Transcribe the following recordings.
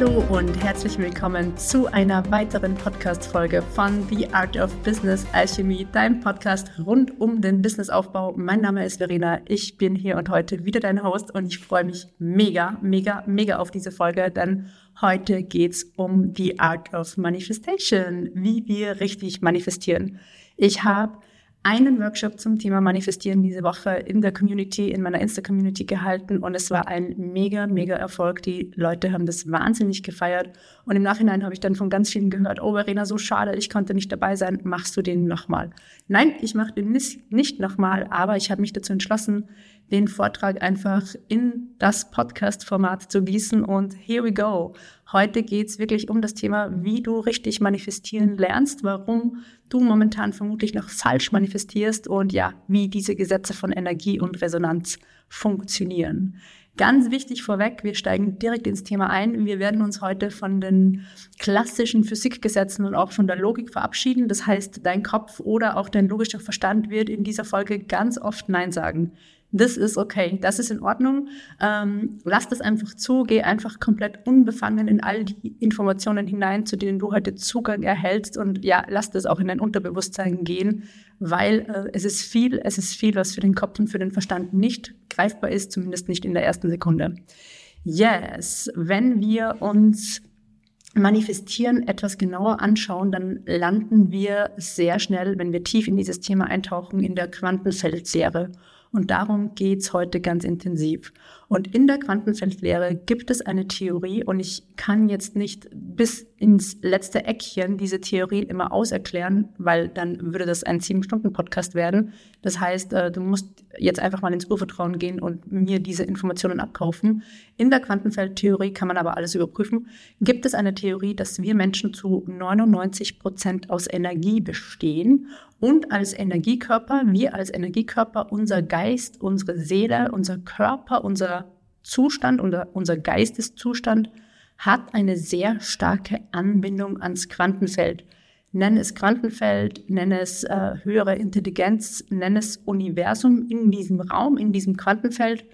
Hallo und herzlich willkommen zu einer weiteren Podcast-Folge von The Art of Business Alchemy, deinem Podcast rund um den Businessaufbau. Mein Name ist Verena, ich bin hier und heute wieder dein Host und ich freue mich mega, mega, mega auf diese Folge, denn heute geht's um The Art of Manifestation, wie wir richtig manifestieren. Ich habe einen Workshop zum Thema Manifestieren diese Woche in der Community, in meiner Insta-Community gehalten und es war ein mega, mega Erfolg. Die Leute haben das wahnsinnig gefeiert und im Nachhinein habe ich dann von ganz vielen gehört, oh Verena, so schade, ich konnte nicht dabei sein, machst du den nochmal? Nein, ich mache den nicht, nochmal, aber ich habe mich dazu entschlossen, den Vortrag einfach in das Podcast-Format zu gießen und here we go. Heute geht's wirklich um das Thema, wie du richtig manifestieren lernst, warum du momentan vermutlich noch falsch manifestierst und ja, wie diese Gesetze von Energie und Resonanz funktionieren. Ganz wichtig vorweg, wir steigen direkt ins Thema ein. Wir werden uns heute von den klassischen Physikgesetzen und auch von der Logik verabschieden. Das heißt, dein Kopf oder auch dein logischer Verstand wird in dieser Folge ganz oft Nein sagen. Das ist okay, das ist in Ordnung. Ähm, lass das einfach zu, geh einfach komplett unbefangen in all die Informationen hinein, zu denen du heute Zugang erhältst und ja, lass das auch in dein Unterbewusstsein gehen, weil äh, es ist viel, es ist viel, was für den Kopf und für den Verstand nicht greifbar ist, zumindest nicht in der ersten Sekunde. Yes, wenn wir uns Manifestieren etwas genauer anschauen, dann landen wir sehr schnell, wenn wir tief in dieses Thema eintauchen, in der Quantenfeldlehre. Und darum geht's heute ganz intensiv. Und in der Quantenfeldlehre gibt es eine Theorie und ich kann jetzt nicht bis ins letzte Eckchen diese Theorie immer auserklären, weil dann würde das ein sieben Stunden Podcast werden. Das heißt, äh, du musst jetzt einfach mal ins Urvertrauen gehen und mir diese Informationen abkaufen. In der Quantenfeldtheorie kann man aber alles überprüfen. Gibt es eine Theorie, dass wir Menschen zu 99 Prozent aus Energie bestehen und als Energiekörper, wir als Energiekörper, unser Geist, unsere Seele, unser Körper, unser Zustand, unser, unser Geisteszustand hat eine sehr starke Anbindung ans Quantenfeld. Nenn es Quantenfeld, nenn es äh, höhere Intelligenz, nenn es Universum in diesem Raum, in diesem Quantenfeld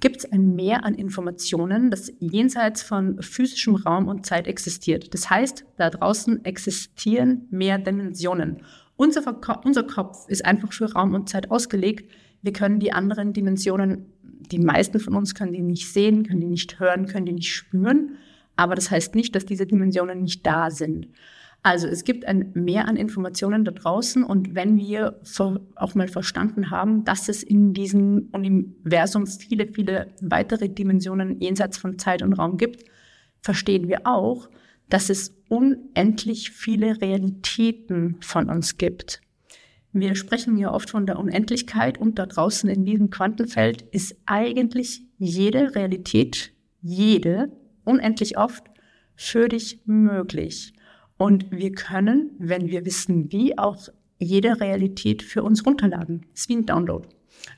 gibt es ein Mehr an Informationen, das jenseits von physischem Raum und Zeit existiert. Das heißt, da draußen existieren mehr Dimensionen. Unser, unser Kopf ist einfach für Raum und Zeit ausgelegt. Wir können die anderen Dimensionen, die meisten von uns können die nicht sehen, können die nicht hören, können die nicht spüren. Aber das heißt nicht, dass diese Dimensionen nicht da sind. Also es gibt ein Mehr an Informationen da draußen und wenn wir auch mal verstanden haben, dass es in diesem Universum viele, viele weitere Dimensionen jenseits von Zeit und Raum gibt, verstehen wir auch, dass es unendlich viele Realitäten von uns gibt. Wir sprechen ja oft von der Unendlichkeit und da draußen in diesem Quantenfeld ist eigentlich jede Realität, jede, unendlich oft für dich möglich. Und wir können, wenn wir wissen wie, auch jede Realität für uns runterladen. Das ist wie ein Download.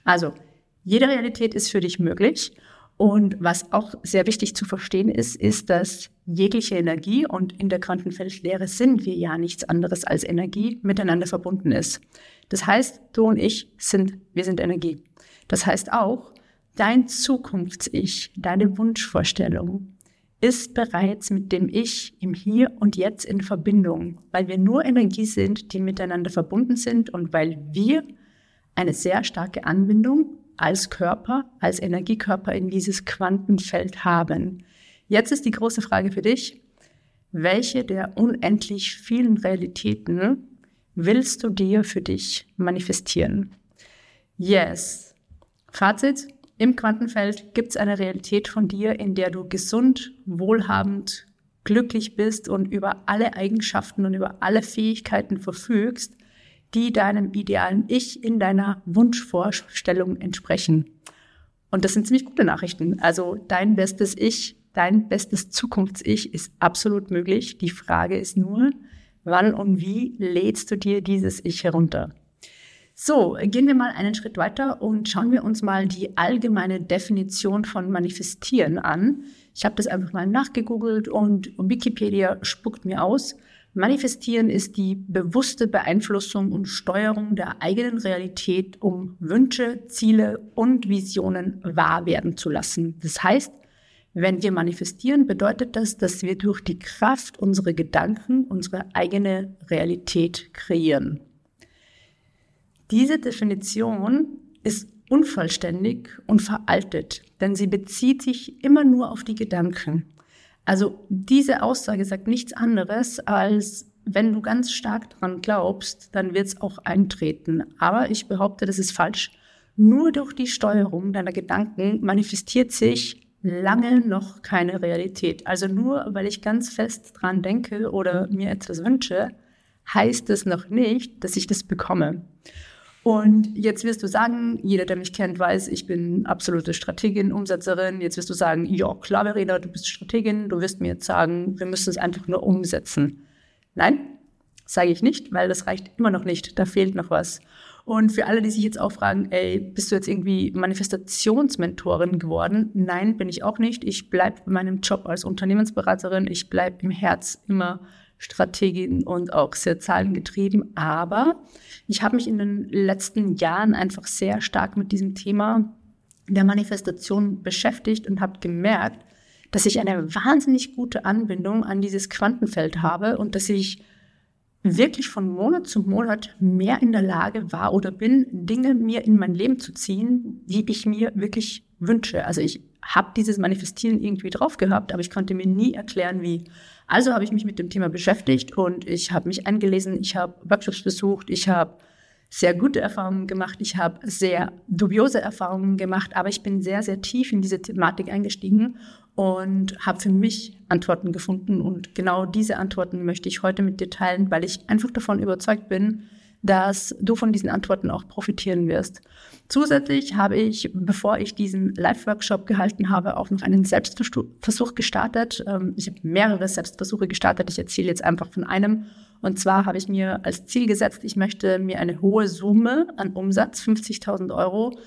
Also, jede Realität ist für dich möglich. Und was auch sehr wichtig zu verstehen ist, ist, dass jegliche Energie und in der Quantenfeldlehre sind wir ja nichts anderes als Energie miteinander verbunden ist. Das heißt, du und ich sind, wir sind Energie. Das heißt auch, dein Zukunfts-Ich, deine Wunschvorstellung ist bereits mit dem Ich im Hier und Jetzt in Verbindung, weil wir nur Energie sind, die miteinander verbunden sind und weil wir eine sehr starke Anbindung als Körper, als Energiekörper in dieses Quantenfeld haben. Jetzt ist die große Frage für dich, welche der unendlich vielen Realitäten willst du dir für dich manifestieren? Yes. Fazit, im Quantenfeld gibt es eine Realität von dir, in der du gesund, wohlhabend, glücklich bist und über alle Eigenschaften und über alle Fähigkeiten verfügst, die deinem idealen Ich in deiner Wunschvorstellung entsprechen. Und das sind ziemlich gute Nachrichten. Also dein bestes Ich, dein bestes Zukunfts-Ich ist absolut möglich. Die Frage ist nur, wann und wie lädst du dir dieses Ich herunter? So, gehen wir mal einen Schritt weiter und schauen wir uns mal die allgemeine Definition von Manifestieren an. Ich habe das einfach mal nachgegoogelt und Wikipedia spuckt mir aus, Manifestieren ist die bewusste Beeinflussung und Steuerung der eigenen Realität, um Wünsche, Ziele und Visionen wahr werden zu lassen. Das heißt, Wenn wir manifestieren, bedeutet das, dass wir durch die Kraft unserer Gedanken unsere eigene Realität kreieren. Diese Definition ist unvollständig und veraltet, denn sie bezieht sich immer nur auf die Gedanken. Also diese Aussage sagt nichts anderes als, wenn du ganz stark daran glaubst, dann wird es auch eintreten. Aber ich behaupte, das ist falsch. Nur durch die Steuerung deiner Gedanken manifestiert sich lange noch keine Realität. Also nur weil ich ganz fest dran denke oder mir etwas wünsche, heißt es noch nicht, dass ich das bekomme. Und jetzt wirst du sagen, jeder, der mich kennt, weiß, ich bin absolute Strategin, Umsetzerin. Jetzt wirst du sagen, ja, klar, Verena, du bist Strategin. Du wirst mir jetzt sagen, wir müssen es einfach nur umsetzen. Nein, sage ich nicht, weil das reicht immer noch nicht. Da fehlt noch was. Und für alle, die sich jetzt auch fragen, ey, bist du jetzt irgendwie Manifestationsmentorin geworden? Nein, bin ich auch nicht. Ich bleibe bei meinem Job als Unternehmensberaterin. Ich bleibe im Herz immer Strategin und auch sehr zahlengetrieben. Aber ich habe mich in den letzten Jahren einfach sehr stark mit diesem Thema der Manifestation beschäftigt und habe gemerkt, dass ich eine wahnsinnig gute Anbindung an dieses Quantenfeld habe und dass ich wirklich von Monat zu Monat mehr in der Lage war oder bin, Dinge mir in mein Leben zu ziehen, die ich mir wirklich wünsche. Also ich habe dieses Manifestieren irgendwie drauf gehabt, aber ich konnte mir nie erklären, wie. Also habe ich mich mit dem Thema beschäftigt und ich habe mich eingelesen, ich habe Workshops besucht, ich habe sehr gute Erfahrungen gemacht, ich habe sehr dubiose Erfahrungen gemacht, aber ich bin sehr, sehr tief in diese Thematik eingestiegen und habe für mich Antworten gefunden. Und genau diese Antworten möchte ich heute mit dir teilen, weil ich einfach davon überzeugt bin, dass du von diesen Antworten auch profitieren wirst. Zusätzlich habe ich, bevor ich diesen Live-Workshop gehalten habe, auch noch einen Selbstversuch gestartet. Ähm, ich habe mehrere Selbstversuche gestartet. Ich erzähle jetzt einfach von einem. Und zwar habe ich mir als Ziel gesetzt, ich möchte mir eine hohe Summe an Umsatz, 50.000 Euro,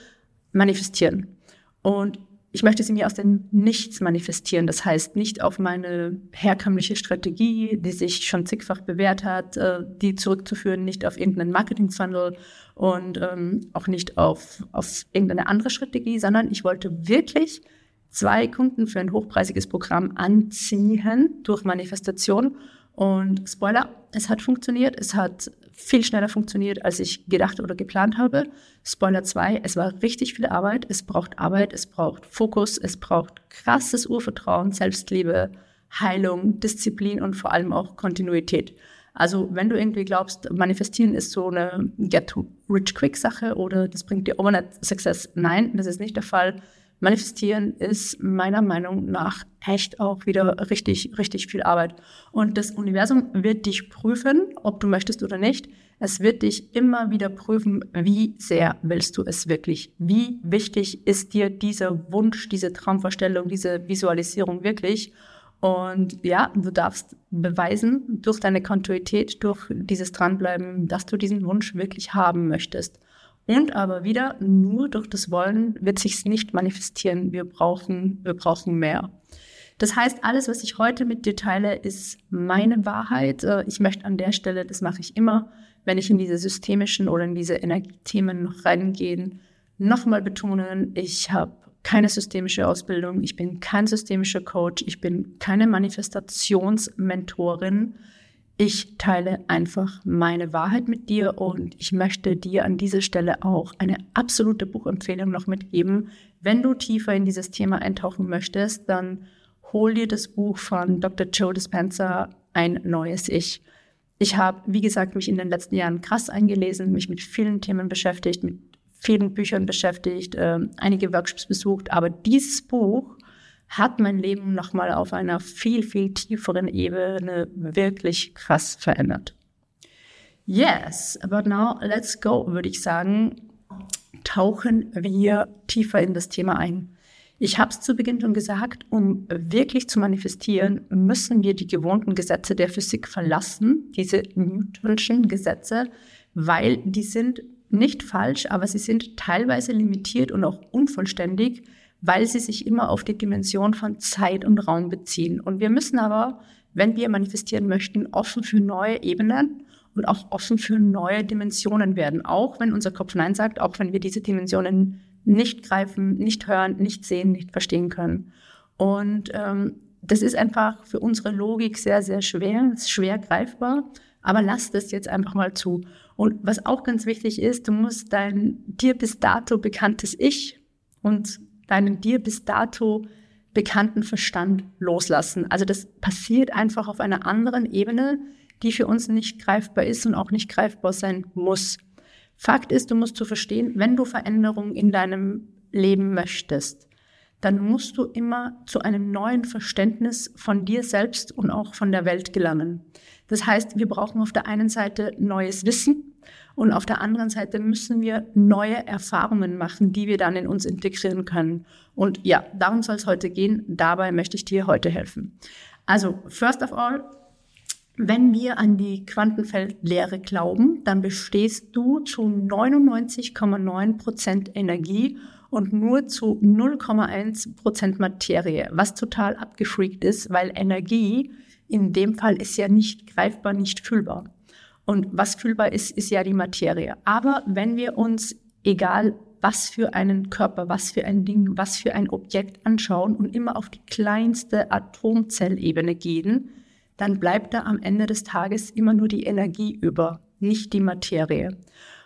manifestieren. Und ich möchte sie mir aus dem Nichts manifestieren. Das heißt, nicht auf meine herkömmliche Strategie, die sich schon zigfach bewährt hat, äh, die zurückzuführen, nicht auf irgendeinen Marketing-Funnel und ähm, auch nicht auf, auf irgendeine andere Strategie, sondern ich wollte wirklich zwei Kunden für ein hochpreisiges Programm anziehen durch Manifestation. Und Spoiler, es hat funktioniert. Es hat viel schneller funktioniert, als ich gedacht oder geplant habe. Spoiler 2, es war richtig viel Arbeit. Es braucht Arbeit, es braucht Fokus, es braucht krasses Urvertrauen, Selbstliebe, Heilung, Disziplin und vor allem auch Kontinuität. Also wenn du irgendwie glaubst, manifestieren ist so eine Get-to-Rich-Quick-Sache oder das bringt dir Overnight Success, nein, das ist nicht der Fall. Manifestieren ist meiner Meinung nach echt auch wieder richtig, richtig viel Arbeit. Und das Universum wird dich prüfen, ob du möchtest oder nicht. Es wird dich immer wieder prüfen, wie sehr willst du es wirklich? Wie wichtig ist dir dieser Wunsch, diese Traumvorstellung, diese Visualisierung wirklich? Und ja, du darfst beweisen durch deine Kontinuität, durch dieses Dranbleiben, dass du diesen Wunsch wirklich haben möchtest. Und aber wieder, nur durch das Wollen wird sich's nicht manifestieren. Wir brauchen, wir brauchen mehr. Das heißt, alles, was ich heute mit dir teile, ist meine Wahrheit. Äh, ich möchte an der Stelle, das mache ich immer, wenn ich in diese systemischen oder in diese Energiethemen noch reingehe, nochmal betonen, ich habe keine systemische Ausbildung, ich bin kein systemischer Coach, ich bin keine Manifestationsmentorin. Ich teile einfach meine Wahrheit mit dir und ich möchte dir an dieser Stelle auch eine absolute Buchempfehlung noch mitgeben. Wenn du tiefer in dieses Thema eintauchen möchtest, dann hol dir das Buch von Dr. Joe Dispenza, Ein neues Ich. Ich habe, wie gesagt, mich in den letzten Jahren krass eingelesen, mich mit vielen Themen beschäftigt, mit vielen Büchern beschäftigt, äh, einige Workshops besucht, aber dieses Buch hat mein Leben nochmal auf einer viel, viel tieferen Ebene wirklich krass verändert. Yes, but now let's go, würde ich sagen, tauchen wir tiefer in das Thema ein. Ich habe es zu Beginn schon gesagt, um wirklich zu manifestieren, müssen wir die gewohnten Gesetze der Physik verlassen, diese Newtonschen Gesetze, weil die sind nicht falsch, aber sie sind teilweise limitiert und auch unvollständig weil sie sich immer auf die Dimension von Zeit und Raum beziehen. Und wir müssen aber, wenn wir manifestieren möchten, offen für neue Ebenen und auch offen für neue Dimensionen werden. Auch wenn unser Kopf Nein sagt, auch wenn wir diese Dimensionen nicht greifen, nicht hören, nicht sehen, nicht verstehen können. Und ähm, das ist einfach für unsere Logik sehr, sehr schwer, ist schwer greifbar. Aber lass das jetzt einfach mal zu. Und was auch ganz wichtig ist, du musst dein dir bis dato bekanntes Ich und deinen dir bis dato bekannten Verstand loslassen. Also das passiert einfach auf einer anderen Ebene, die für uns nicht greifbar ist und auch nicht greifbar sein muss. Fakt ist, du musst zu verstehen, wenn du Veränderungen in deinem Leben möchtest, dann musst du immer zu einem neuen Verständnis von dir selbst und auch von der Welt gelangen. Das heißt, wir brauchen auf der einen Seite neues Wissen und auf der anderen Seite müssen wir neue Erfahrungen machen, die wir dann in uns integrieren können. Und ja, darum soll es heute gehen. Dabei möchte ich dir heute helfen. Also, first of all, wenn wir an die Quantenfeldlehre glauben, dann bestehst du zu 99,9 Prozent Energie und nur zu 0,1 Prozent Materie, was total abgefreakt ist, weil Energie in dem Fall ist ja nicht greifbar, nicht fühlbar. Und was fühlbar ist, ist ja die Materie. Aber wenn wir uns, egal was für einen Körper, was für ein Ding, was für ein Objekt anschauen und immer auf die kleinste Atomzellebene gehen, dann bleibt da am Ende des Tages immer nur die Energie über, nicht die Materie.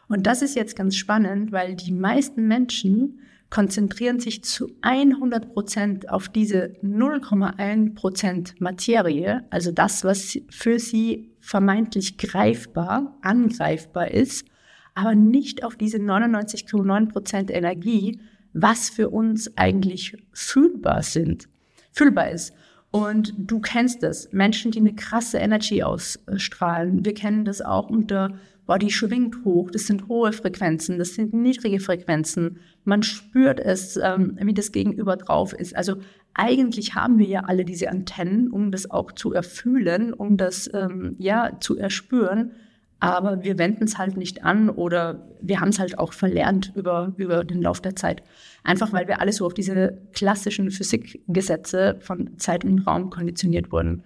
Und das ist jetzt ganz spannend, weil die meisten Menschen konzentrieren sich zu 100 Prozent auf diese 0,1 Prozent Materie, also das, was für sie vermeintlich greifbar, angreifbar ist, aber nicht auf diese 99,9 Prozent Energie, was für uns eigentlich fühlbar sind, fühlbar ist. Und du kennst es, Menschen, die eine krasse Energy ausstrahlen. Wir kennen das auch unter die schwingt hoch, das sind hohe Frequenzen, das sind niedrige Frequenzen. Man spürt es, ähm, wie das Gegenüber drauf ist. Also eigentlich haben wir ja alle diese Antennen, um das auch zu erfühlen, um das ähm, ja zu erspüren. Aber wir wenden es halt nicht an oder wir haben es halt auch verlernt über, über den Lauf der Zeit. Einfach weil wir alle so auf diese klassischen Physikgesetze von Zeit und Raum konditioniert wurden.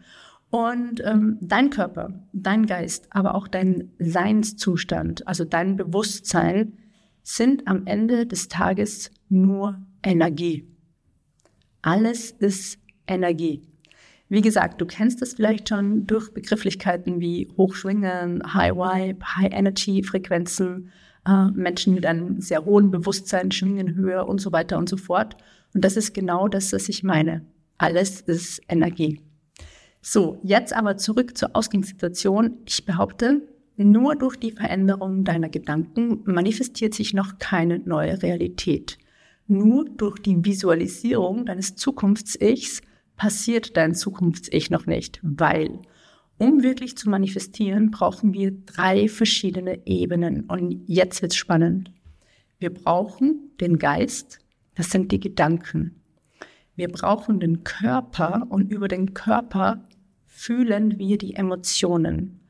Und ähm, dein Körper, dein Geist, aber auch dein Seinszustand, also dein Bewusstsein, sind am Ende des Tages nur Energie. Alles ist Energie. Wie gesagt, du kennst es vielleicht schon durch Begrifflichkeiten wie Hochschwingen, High Vibe, High Energy Frequenzen, äh, Menschen mit einem sehr hohen Bewusstsein schwingen höher und so weiter und so fort. Und das ist genau das, was ich meine. Alles ist Energie. So, jetzt aber zurück zur Ausgangssituation. Ich behaupte, nur durch die Veränderung deiner Gedanken manifestiert sich noch keine neue Realität. Nur durch die Visualisierung deines Zukunfts-Ichs passiert dein Zukunfts-Ich noch nicht, weil um wirklich zu manifestieren, brauchen wir drei verschiedene Ebenen. Und jetzt wird's spannend. Wir brauchen den Geist, das sind die Gedanken. Wir brauchen den Körper und über den Körper fühlen wir die Emotionen.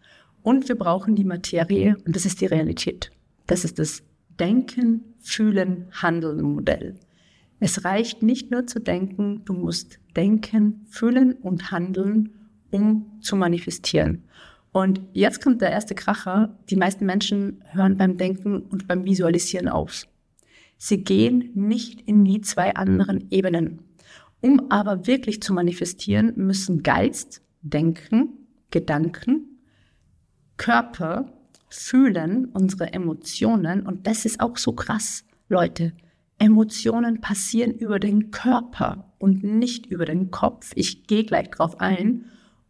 Und wir brauchen die Materie und das ist die Realität. Das ist das Denken, Fühlen, Handeln Modell. Es reicht nicht nur zu denken, du musst denken, fühlen und handeln, um zu manifestieren. Und jetzt kommt der erste Kracher. Die meisten Menschen hören beim Denken und beim Visualisieren auf. Sie gehen nicht in die zwei anderen Ebenen. Um aber wirklich zu manifestieren, müssen Geist, Denken, Gedanken, Körper, Fühlen, unsere Emotionen. Und das ist auch so krass, Leute. Emotionen passieren über den Körper und nicht über den Kopf. Ich gehe gleich drauf ein.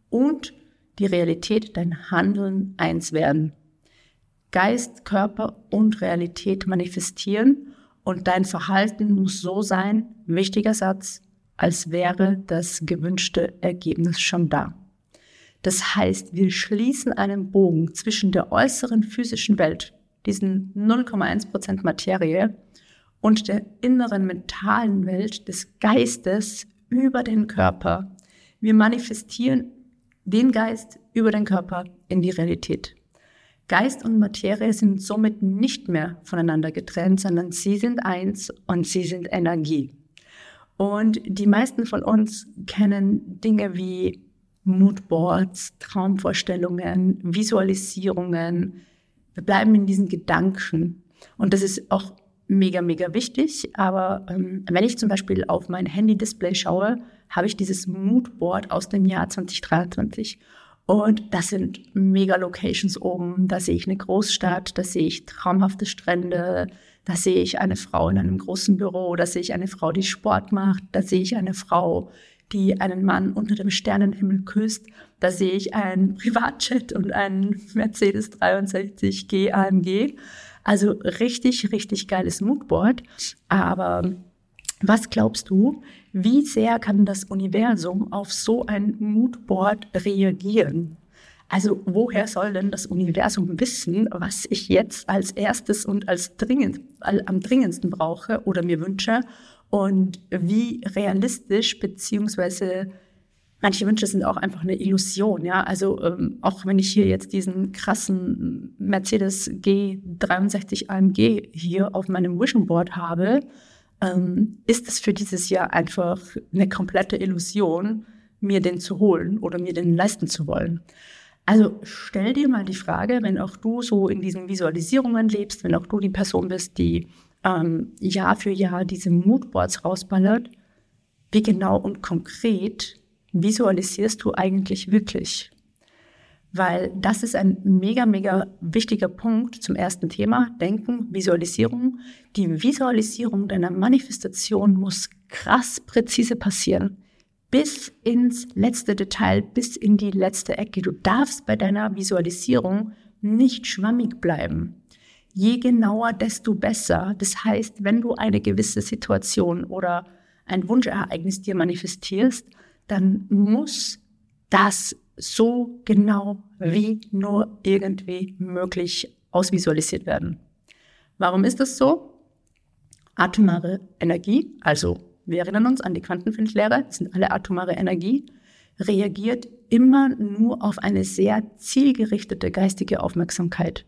Und die Realität, dein Handeln eins werden. Geist, Körper und Realität manifestieren und dein Verhalten muss so sein, wichtiger Satz, als wäre das gewünschte Ergebnis schon da. Das heißt, wir schließen einen Bogen zwischen der äußeren physischen Welt, diesen 0,1 Prozent Materie, und der inneren mentalen Welt des Geistes über den Körper. Wir manifestieren den Geist über den Körper in die Realität. Geist und Materie sind somit nicht mehr voneinander getrennt, sondern sie sind eins und sie sind Energie. Und die meisten von uns kennen Dinge wie Moodboards, Traumvorstellungen, Visualisierungen. Wir bleiben in diesen Gedanken. Und das ist auch mega, mega wichtig. Aber ähm, wenn ich zum Beispiel auf mein Handy-Display schaue, habe ich dieses Moodboard aus dem Jahr 2023. Und das sind mega Locations oben. Da sehe ich eine Großstadt, da sehe ich traumhafte Strände, da sehe ich eine Frau in einem großen Büro, da sehe ich eine Frau, die Sport macht, da sehe ich eine Frau, die einen Mann unter dem Sternenhimmel küsst. Da sehe ich einen Privatjet und einen Mercedes 63G AMG. Also richtig, richtig geiles Moodboard. Aber was glaubst du, wie sehr kann das Universum auf so ein Moodboard reagieren? Also woher soll denn das Universum wissen, was ich jetzt als erstes und als dringend, am dringendsten brauche oder mir wünsche und wie realistisch beziehungsweise manche Wünsche sind auch einfach eine Illusion, ja. Also ähm, auch wenn ich hier jetzt diesen krassen Mercedes G63 AMG hier auf meinem Vision Board habe, ähm, ist es für dieses Jahr einfach eine komplette Illusion, mir den zu holen oder mir den leisten zu wollen. Also stell dir mal die Frage, wenn auch du so in diesen Visualisierungen lebst, wenn auch du die Person bist, die ähm, Jahr für Jahr diese Moodboards rausballert, wie genau und konkret visualisierst du eigentlich wirklich? Weil das ist ein mega, mega wichtiger Punkt zum ersten Thema, Denken, Visualisierung. Die Visualisierung deiner Manifestation muss krass präzise passieren. Bis ins letzte Detail, bis in die letzte Ecke. Du darfst bei deiner Visualisierung nicht schwammig bleiben. Je genauer, desto besser. Das heißt, wenn du eine gewisse Situation oder ein Wunschereignis dir manifestierst, dann muss das so genau wie nur irgendwie möglich ausvisualisiert werden. Warum ist das so? Atomare Energie, also wir erinnern uns an die Quantenfeldlehre, das sind alle atomare Energie, reagiert immer nur auf eine sehr zielgerichtete geistige Aufmerksamkeit.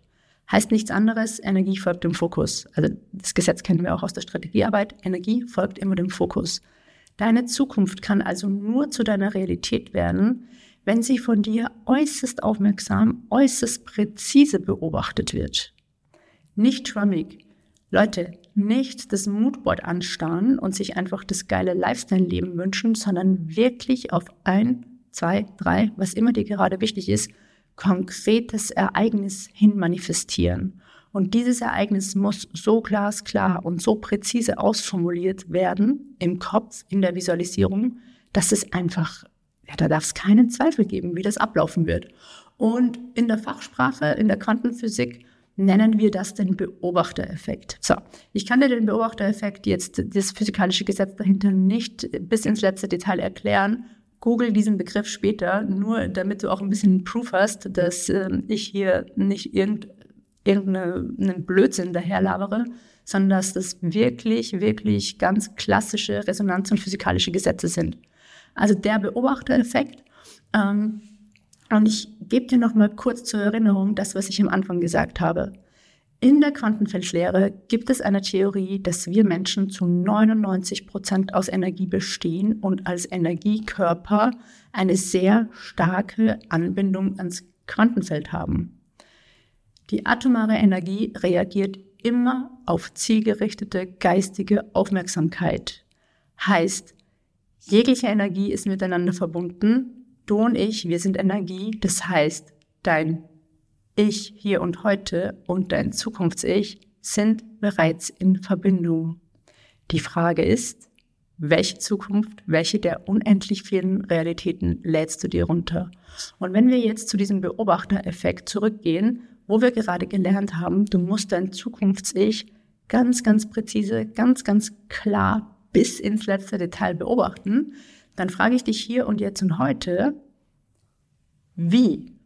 Heißt nichts anderes, Energie folgt dem Fokus. Also das Gesetz kennen wir auch aus der Strategiearbeit. Energie folgt immer dem Fokus. Deine Zukunft kann also nur zu deiner Realität werden, wenn sie von dir äußerst aufmerksam, äußerst präzise beobachtet wird. Nicht schwammig. Leute, nicht das Moodboard anstarren und sich einfach das geile Lifestyle-Leben wünschen, sondern wirklich auf ein, zwei, drei, was immer dir gerade wichtig ist, konkretes Ereignis hin manifestieren. Und dieses Ereignis muss so glasklar und so präzise ausformuliert werden im Kopf, in der Visualisierung, dass es einfach, ja, da darf es keinen Zweifel geben, wie das ablaufen wird. Und in der Fachsprache, in der Quantenphysik, nennen wir das den Beobachtereffekt. So, ich kann dir den Beobachtereffekt jetzt, das physikalische Gesetz dahinter nicht bis ins letzte Detail erklären. Google diesen Begriff später, nur damit du auch ein bisschen Proof hast, dass äh, ich hier nicht irgend, irgendeinen Blödsinn daherlabere, sondern dass das wirklich, wirklich ganz klassische Resonanz- und physikalische Gesetze sind. Also der Beobachtereffekt. Ähm, und ich gebe dir noch mal kurz zur Erinnerung das, was ich am Anfang gesagt habe. In der Quantenfeldlehre gibt es eine Theorie, dass wir Menschen zu 99 Prozent aus Energie bestehen und als Energiekörper eine sehr starke Anbindung ans Quantenfeld haben. Die atomare Energie reagiert immer auf zielgerichtete geistige Aufmerksamkeit. Heißt, jegliche Energie ist miteinander verbunden. Du und ich, wir sind Energie. Das heißt, dein ich hier und heute und dein Zukunfts-Ich sind bereits in Verbindung. Die Frage ist, welche Zukunft, welche der unendlich vielen Realitäten lädst du dir runter? Und wenn wir jetzt zu diesem Beobachtereffekt zurückgehen, wo wir gerade gelernt haben, du musst dein Zukunfts-Ich ganz, ganz präzise, ganz, ganz klar bis ins letzte Detail beobachten, dann frage ich dich hier und jetzt und heute, wie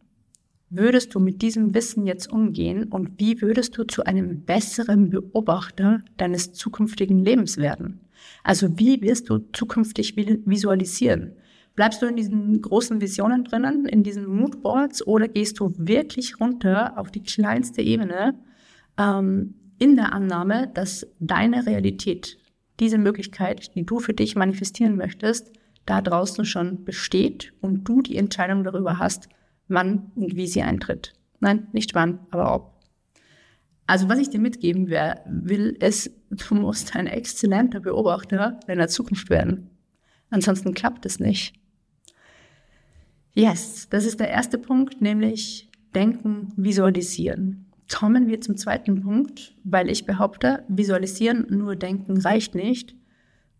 würdest du mit diesem Wissen jetzt umgehen und wie würdest du zu einem besseren Beobachter deines zukünftigen Lebens werden? Also wie wirst du zukünftig visualisieren? Bleibst du in diesen großen Visionen drinnen, in diesen Moodboards oder gehst du wirklich runter auf die kleinste Ebene ähm, in der Annahme, dass deine Realität, diese Möglichkeit, die du für dich manifestieren möchtest, da draußen schon besteht und du die Entscheidung darüber hast, wann und wie sie eintritt. Nein, nicht wann, aber ob. Also was ich dir mitgeben will, ist, du musst ein exzellenter Beobachter deiner Zukunft werden. Ansonsten klappt es nicht. Yes, das ist der erste Punkt, nämlich denken, visualisieren. Kommen wir zum zweiten Punkt, weil ich behaupte, visualisieren, nur denken reicht nicht.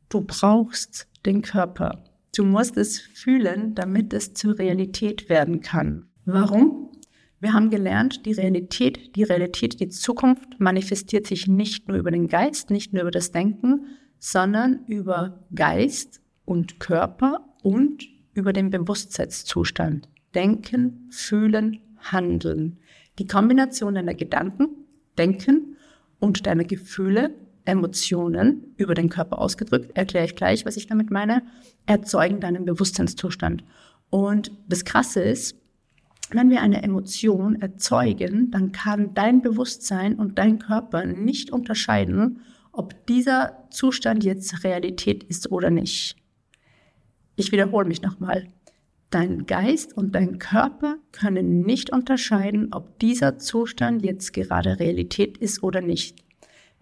Du brauchst den Körper. Du musst es fühlen, damit es zur Realität werden kann. Warum? Wir haben gelernt, die Realität, die Realität, die Zukunft manifestiert sich nicht nur über den Geist, nicht nur über das Denken, sondern über Geist und Körper und über den Bewusstseinszustand. Denken, fühlen, handeln. Die Kombination deiner Gedanken, Denken und deiner Gefühle, Emotionen, über den Körper ausgedrückt, erkläre ich gleich, was ich damit meine, erzeugen deinen Bewusstseinszustand. Und das Krasse ist, wenn wir eine Emotion erzeugen, dann kann dein Bewusstsein und dein Körper nicht unterscheiden, ob dieser Zustand jetzt Realität ist oder nicht. Ich wiederhole mich nochmal. Dein Geist und dein Körper können nicht unterscheiden, ob dieser Zustand jetzt gerade Realität ist oder nicht.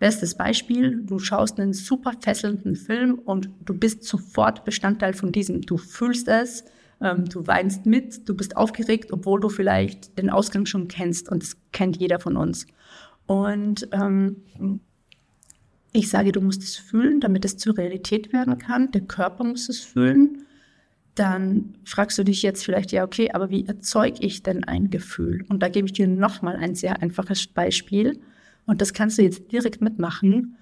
Bestes Beispiel, du schaust einen super fesselnden Film und du bist sofort Bestandteil von diesem. Du fühlst es, ähm, du weinst mit, du bist aufgeregt, obwohl du vielleicht den Ausgang schon kennst und das kennt jeder von uns. Und ähm, ich sage, du musst es fühlen, damit es zur Realität werden kann. Der Körper muss es fühlen. Dann fragst du dich jetzt vielleicht, ja, okay, aber wie erzeuge ich denn ein Gefühl? Und da gebe ich dir nochmal ein sehr einfaches Beispiel. Und das kannst du jetzt direkt mitmachen.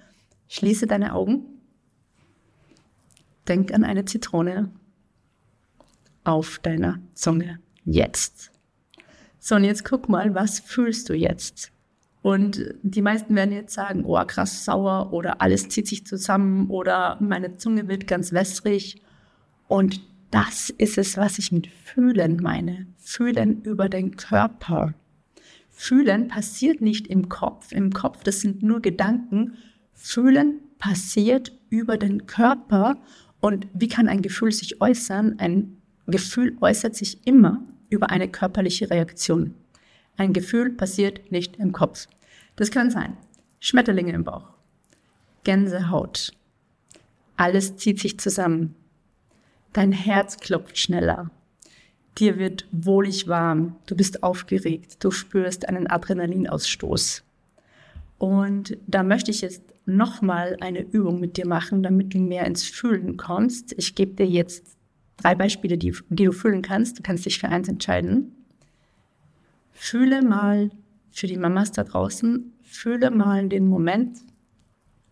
Schließe deine Augen. Denk an eine Zitrone auf deiner Zunge jetzt. So, und jetzt guck mal, was fühlst du jetzt? Und die meisten werden jetzt sagen, oh, krass sauer oder alles zieht sich zusammen oder meine Zunge wird ganz wässrig. Und das ist es, was ich mit fühlen meine. Fühlen über den Körper. Fühlen passiert nicht im Kopf. Im Kopf, das sind nur Gedanken. Fühlen passiert über den Körper. Und wie kann ein Gefühl sich äußern? Ein Gefühl äußert sich immer über eine körperliche Reaktion. Ein Gefühl passiert nicht im Kopf. Das kann sein Schmetterlinge im Bauch, Gänsehaut, alles zieht sich zusammen, dein Herz klopft schneller, dir wird wohlig warm, du bist aufgeregt, du spürst einen Adrenalinausstoß. Und da möchte ich jetzt nochmal eine Übung mit dir machen, damit du mehr ins Fühlen kommst. Ich gebe dir jetzt drei Beispiele, die, die du fühlen kannst. Du kannst dich für eins entscheiden. Fühle mal für die Mamas da draußen, fühle mal den Moment,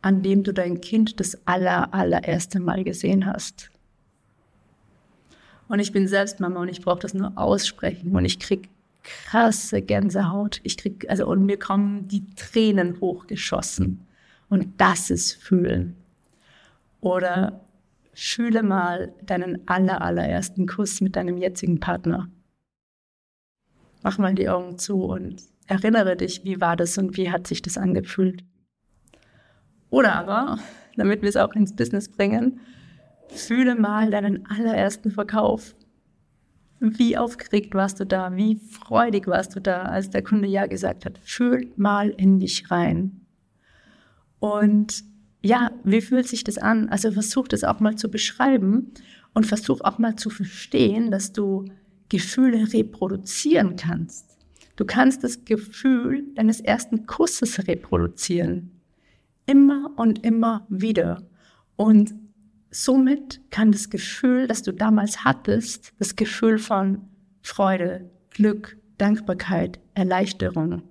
an dem du dein Kind das aller, allererste Mal gesehen hast. Und ich bin selbst Mama und ich brauche das nur aussprechen und ich krieg krasse Gänsehaut. Ich krieg, also, und mir kommen die Tränen hochgeschossen. Und das ist Fühlen. Oder Fühle mal deinen aller, allerersten Kuss mit deinem jetzigen Partner. Mach mal die Augen zu und erinnere dich, wie war das und wie hat sich das angefühlt. Oder aber, damit wir es auch ins Business bringen, fühle mal deinen allerersten Verkauf. Wie aufgeregt warst du da? Wie freudig warst du da, als der Kunde Ja gesagt hat? Fühl mal in dich rein. Und ja, wie fühlt sich das an? Also versuch das auch mal zu beschreiben und versuch auch mal zu verstehen, dass du Gefühle reproduzieren kannst. Du kannst das Gefühl deines ersten Kusses reproduzieren. Immer und immer wieder. Und somit kann das Gefühl, das du damals hattest, das Gefühl von Freude, Glück, Dankbarkeit, Erleichterung,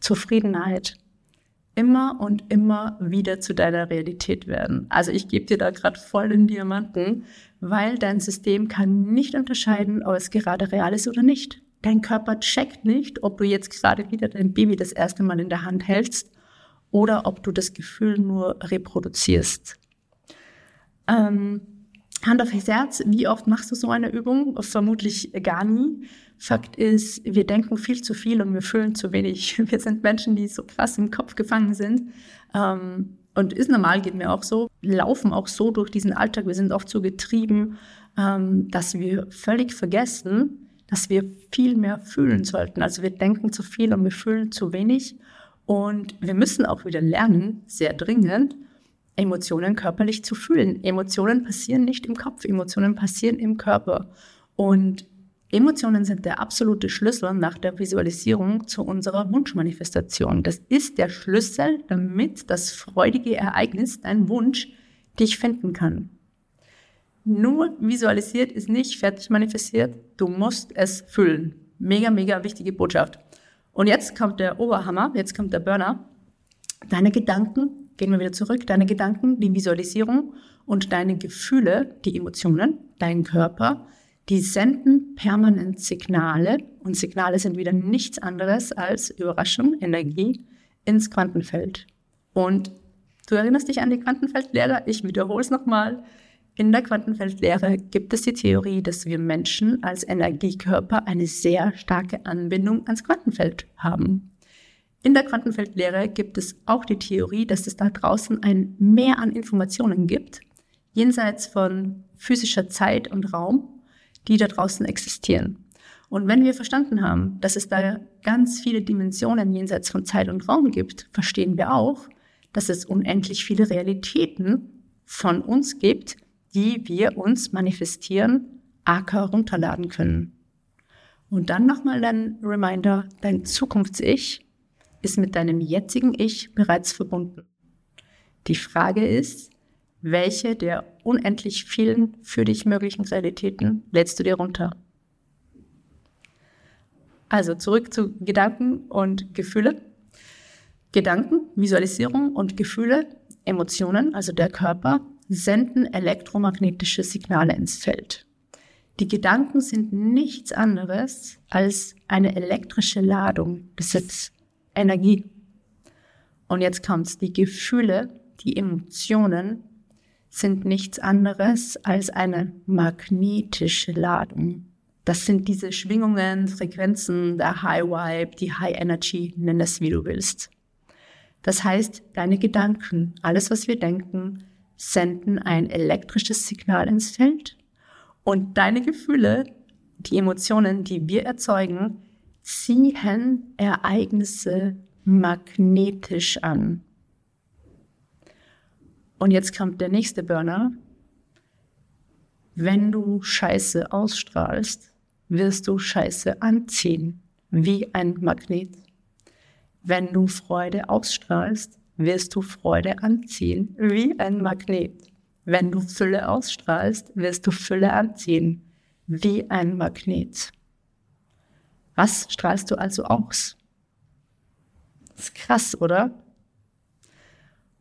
Zufriedenheit, immer und immer wieder zu deiner Realität werden. Also ich gebe dir da gerade voll den Diamanten, weil dein System kann nicht unterscheiden, ob es gerade real ist oder nicht. Dein Körper checkt nicht, ob du jetzt gerade wieder dein Baby das erste Mal in der Hand hältst oder ob du das Gefühl nur reproduzierst. Ähm, Hand auf Herz, wie oft machst du so eine Übung? Vermutlich gar nie. Fakt ist, wir denken viel zu viel und wir fühlen zu wenig. Wir sind Menschen, die so krass im Kopf gefangen sind. Ähm, und ist normal, geht mir auch so, laufen auch so durch diesen Alltag. Wir sind oft so getrieben, ähm, dass wir völlig vergessen, dass wir viel mehr fühlen sollten. Also wir denken zu viel und wir fühlen zu wenig. Und wir müssen auch wieder lernen, sehr dringend, Emotionen körperlich zu fühlen. Emotionen passieren nicht im Kopf, Emotionen passieren im Körper. Und Emotionen sind der absolute Schlüssel nach der Visualisierung zu unserer Wunschmanifestation. Das ist der Schlüssel, damit das freudige Ereignis, dein Wunsch, dich finden kann. Nur visualisiert ist nicht fertig manifestiert, du musst es fühlen. Mega, mega wichtige Botschaft. Und jetzt kommt der Oberhammer, jetzt kommt der Burner. Deine Gedanken, gehen wir wieder zurück, deine Gedanken, die Visualisierung und deine Gefühle, die Emotionen, dein Körper, die senden permanent Signale und Signale sind wieder nichts anderes als Überraschung, Energie ins Quantenfeld. Und du erinnerst dich an die Quantenfeldlehre? Ich wiederhole es nochmal. In der Quantenfeldlehre gibt es die Theorie, dass wir Menschen als Energiekörper eine sehr starke Anbindung ans Quantenfeld haben. In der Quantenfeldlehre gibt es auch die Theorie, dass es da draußen ein Mehr an Informationen gibt, jenseits von physischer Zeit und Raum, die da draußen existieren. Und wenn wir verstanden haben, dass es da ganz viele Dimensionen jenseits von Zeit und Raum gibt, verstehen wir auch, dass es unendlich viele Realitäten von uns gibt, die wir uns manifestieren, aka runterladen können. Und dann nochmal dein Reminder, dein Zukunfts-Ich ist mit deinem jetzigen Ich bereits verbunden. Die Frage ist, welche der unendlich vielen für dich möglichen Realitäten lädst du dir runter? Also zurück zu Gedanken und Gefühle. Gedanken, Visualisierung und Gefühle, Emotionen, also der Körper, senden elektromagnetische Signale ins Feld. Die Gedanken sind nichts anderes als eine elektrische Ladung. Das ist Energie. Und jetzt kommt's. Die Gefühle, die Emotionen sind nichts anderes als eine magnetische Ladung. Das sind diese Schwingungen, Frequenzen, der High Vibe, die High Energy, nenn es wie du willst. Das heißt, deine Gedanken, alles was wir denken, senden ein elektrisches Signal ins Feld und deine Gefühle, die Emotionen, die wir erzeugen, ziehen Ereignisse magnetisch an. Und jetzt kommt der nächste Burner. Wenn du Scheiße ausstrahlst, wirst du Scheiße anziehen, wie ein Magnet. Wenn du Freude ausstrahlst, wirst du Freude anziehen, wie ein Magnet. Wenn du Fülle ausstrahlst, wirst du Fülle anziehen, wie ein Magnet. Was strahlst du also aus? Das ist krass, oder?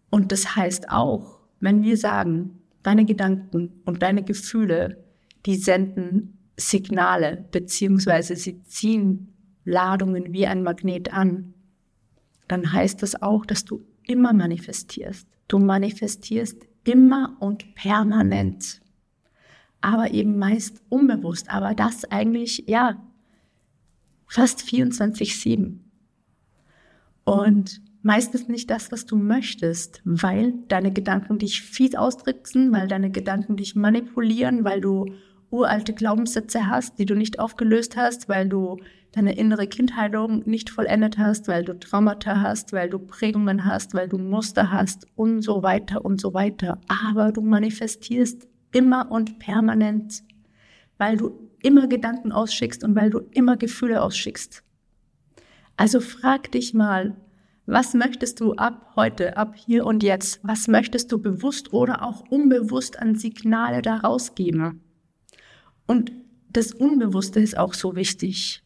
Und das heißt auch, wenn wir sagen, deine Gedanken und deine Gefühle, die senden Signale, beziehungsweise sie ziehen Ladungen wie ein Magnet an, dann heißt das auch, dass du immer manifestierst. Du manifestierst immer und permanent. Aber eben meist unbewusst. Aber das eigentlich, ja, fast 24-7. Und meistens nicht das, was du möchtest, weil deine Gedanken dich fies ausdrücken, weil deine Gedanken dich manipulieren, weil du uralte Glaubenssätze hast, die du nicht aufgelöst hast, weil du deine innere Kindheilung nicht vollendet hast, weil du Traumata hast, weil du Prägungen hast, weil du Muster hast und so weiter und so weiter. Aber du manifestierst immer und permanent, weil du immer Gedanken ausschickst und weil du immer Gefühle ausschickst. Also frag dich mal, was möchtest du ab heute, ab hier und jetzt? Was möchtest du bewusst oder auch unbewusst an Signale da rausgeben? Und das Unbewusste ist auch so wichtig.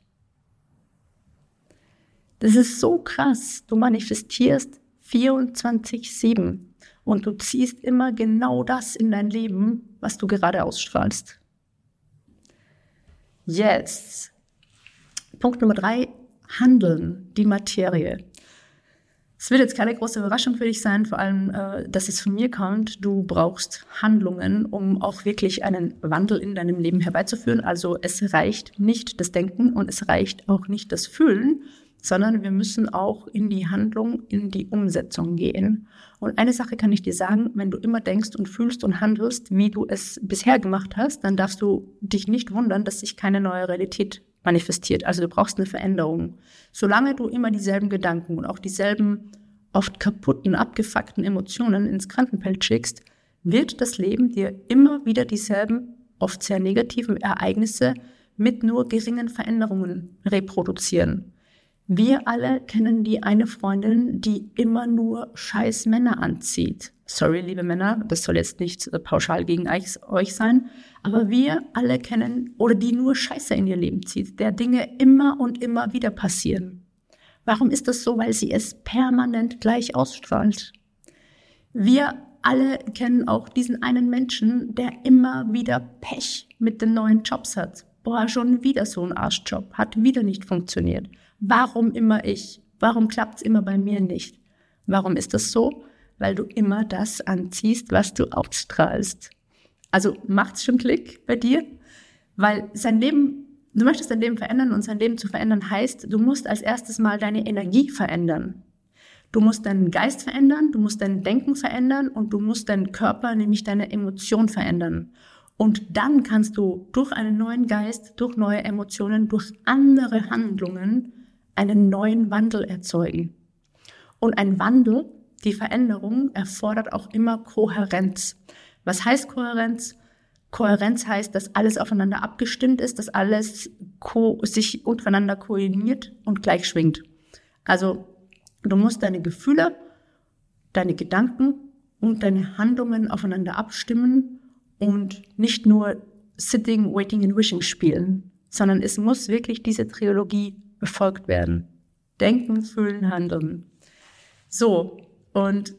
Das ist so krass. Du manifestierst 24-7 und du ziehst immer genau das in dein Leben, was du gerade ausstrahlst. Jetzt. Punkt Nummer drei, handeln, die Materie. Es wird jetzt keine große Überraschung für dich sein, vor allem, äh, dass es von mir kommt. Du brauchst Handlungen, um auch wirklich einen Wandel in deinem Leben herbeizuführen. Also es reicht nicht das Denken und es reicht auch nicht das Fühlen, sondern wir müssen auch in die Handlung, in die Umsetzung gehen. Und eine Sache kann ich dir sagen, wenn du immer denkst und fühlst und handelst, wie du es bisher gemacht hast, dann darfst du dich nicht wundern, dass sich keine neue Realität manifestiert. Also du brauchst eine Veränderung. Solange du immer dieselben Gedanken und auch dieselben oft kaputten, abgefuckten Emotionen ins Krankenfeld schickst, wird das Leben dir immer wieder dieselben, oft sehr negativen Ereignisse mit nur geringen Veränderungen reproduzieren. Wir alle kennen die eine Freundin, die immer nur scheiß Männer anzieht. Sorry, liebe Männer, das soll jetzt nicht äh, pauschal gegen euch sein, aber wir alle kennen oder die nur Scheiße in ihr Leben zieht, der Dinge immer und immer wieder passieren. Warum ist das so? Weil sie es permanent gleich ausstrahlt. Wir alle kennen auch diesen einen Menschen, der immer wieder Pech mit den neuen Jobs hat. Boah, schon wieder so ein Arschjob, hat wieder nicht funktioniert. Warum immer ich? Warum klappt es immer bei mir nicht? Warum ist das so? Weil du immer das anziehst, was du ausstrahlst. Also macht's schon Klick bei dir? Weil sein Leben, du möchtest dein Leben verändern und sein Leben zu verändern heißt, du musst als erstes mal deine Energie verändern. Du musst deinen Geist verändern, du musst dein Denken verändern und du musst deinen Körper, nämlich deine Emotion verändern. Und dann kannst du durch einen neuen Geist, durch neue Emotionen, durch andere Handlungen einen neuen Wandel erzeugen. Und ein Wandel, die Veränderung, erfordert auch immer Kohärenz. Was heißt Kohärenz? Kohärenz heißt, dass alles aufeinander abgestimmt ist, dass alles sich untereinander koordiniert und gleich schwingt. Also du musst deine Gefühle, deine Gedanken und deine Handlungen aufeinander abstimmen und nicht nur Sitting, Waiting and Wishing spielen, sondern es muss wirklich diese Trilogie befolgt werden. Denken, fühlen, handeln. So, und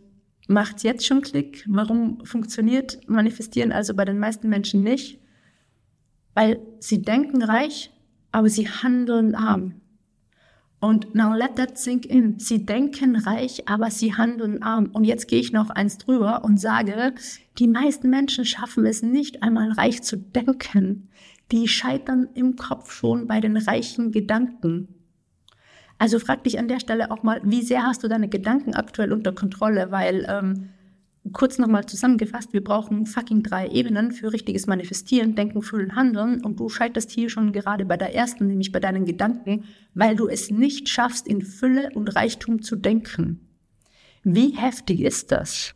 macht jetzt schon Klick. Warum funktioniert Manifestieren also bei den meisten Menschen nicht? Weil sie denken reich, aber sie handeln arm. Und now let that sink in. Sie denken reich, aber sie handeln arm. Und jetzt gehe ich noch eins drüber und sage, die meisten Menschen schaffen es nicht einmal reich zu denken. Die scheitern im Kopf schon bei den reichen Gedanken. Also frag dich an der Stelle auch mal, wie sehr hast du deine Gedanken aktuell unter Kontrolle? Weil, ähm, kurz nochmal zusammengefasst, wir brauchen fucking drei Ebenen für richtiges Manifestieren, Denken, Fühlen, Handeln. Und du scheiterst hier schon gerade bei der ersten, nämlich bei deinen Gedanken, weil du es nicht schaffst, in Fülle und Reichtum zu denken. Wie heftig ist das?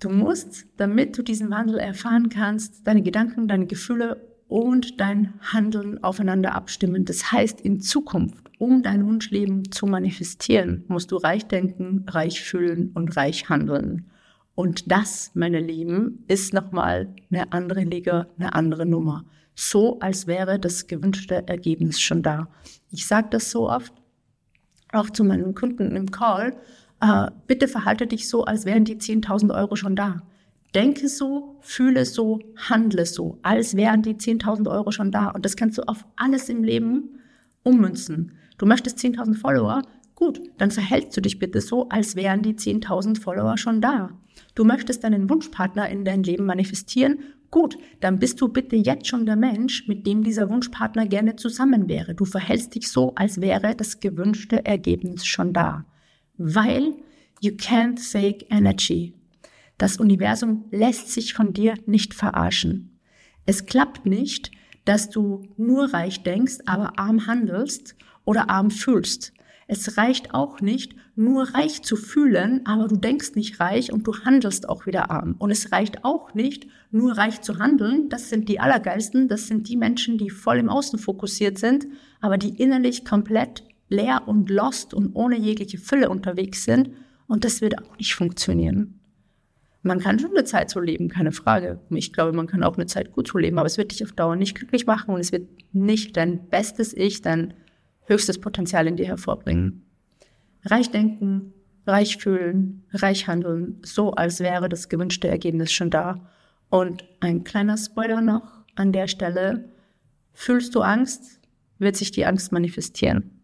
Du musst, damit du diesen Wandel erfahren kannst, deine Gedanken, deine Gefühle und dein Handeln aufeinander abstimmen. Das heißt, in Zukunft, um dein Wunschleben zu manifestieren, musst du reich denken, reich fühlen und reich handeln. Und das, meine Lieben, ist nochmal eine andere Liga, eine andere Nummer. So, als wäre das gewünschte Ergebnis schon da. Ich sage das so oft, auch zu meinen Kunden im Call, äh, bitte verhalte dich so, als wären die 10.000 Euro schon da. Denke so, fühle so, handle so, als wären die 10.000 Euro schon da. Und das kannst du auf alles im Leben ummünzen. Du möchtest 10.000 Follower? Gut, dann verhältst du dich bitte so, als wären die 10.000 Follower schon da. Du möchtest deinen Wunschpartner in dein Leben manifestieren? Gut, dann bist du bitte jetzt schon der Mensch, mit dem dieser Wunschpartner gerne zusammen wäre. Du verhältst dich so, als wäre das gewünschte Ergebnis schon da. Weil you can't fake energy. Das Universum lässt sich von dir nicht verarschen. Es klappt nicht, dass du nur reich denkst, aber arm handelst oder arm fühlst. Es reicht auch nicht, nur reich zu fühlen, aber du denkst nicht reich und du handelst auch wieder arm. Und es reicht auch nicht, nur reich zu handeln. Das sind die Allergeisten, das sind die Menschen, die voll im Außen fokussiert sind, aber die innerlich komplett leer und lost und ohne jegliche Fülle unterwegs sind. Und das wird auch nicht funktionieren. Man kann schon eine Zeit so leben, keine Frage. Ich glaube, man kann auch eine Zeit gut so leben, aber es wird dich auf Dauer nicht glücklich machen und es wird nicht dein bestes Ich, dein höchstes Potenzial in dir hervorbringen. Reich denken, reich fühlen, reich handeln, so als wäre das gewünschte Ergebnis schon da. Und ein kleiner Spoiler noch an der Stelle. Fühlst du Angst, wird sich die Angst manifestieren.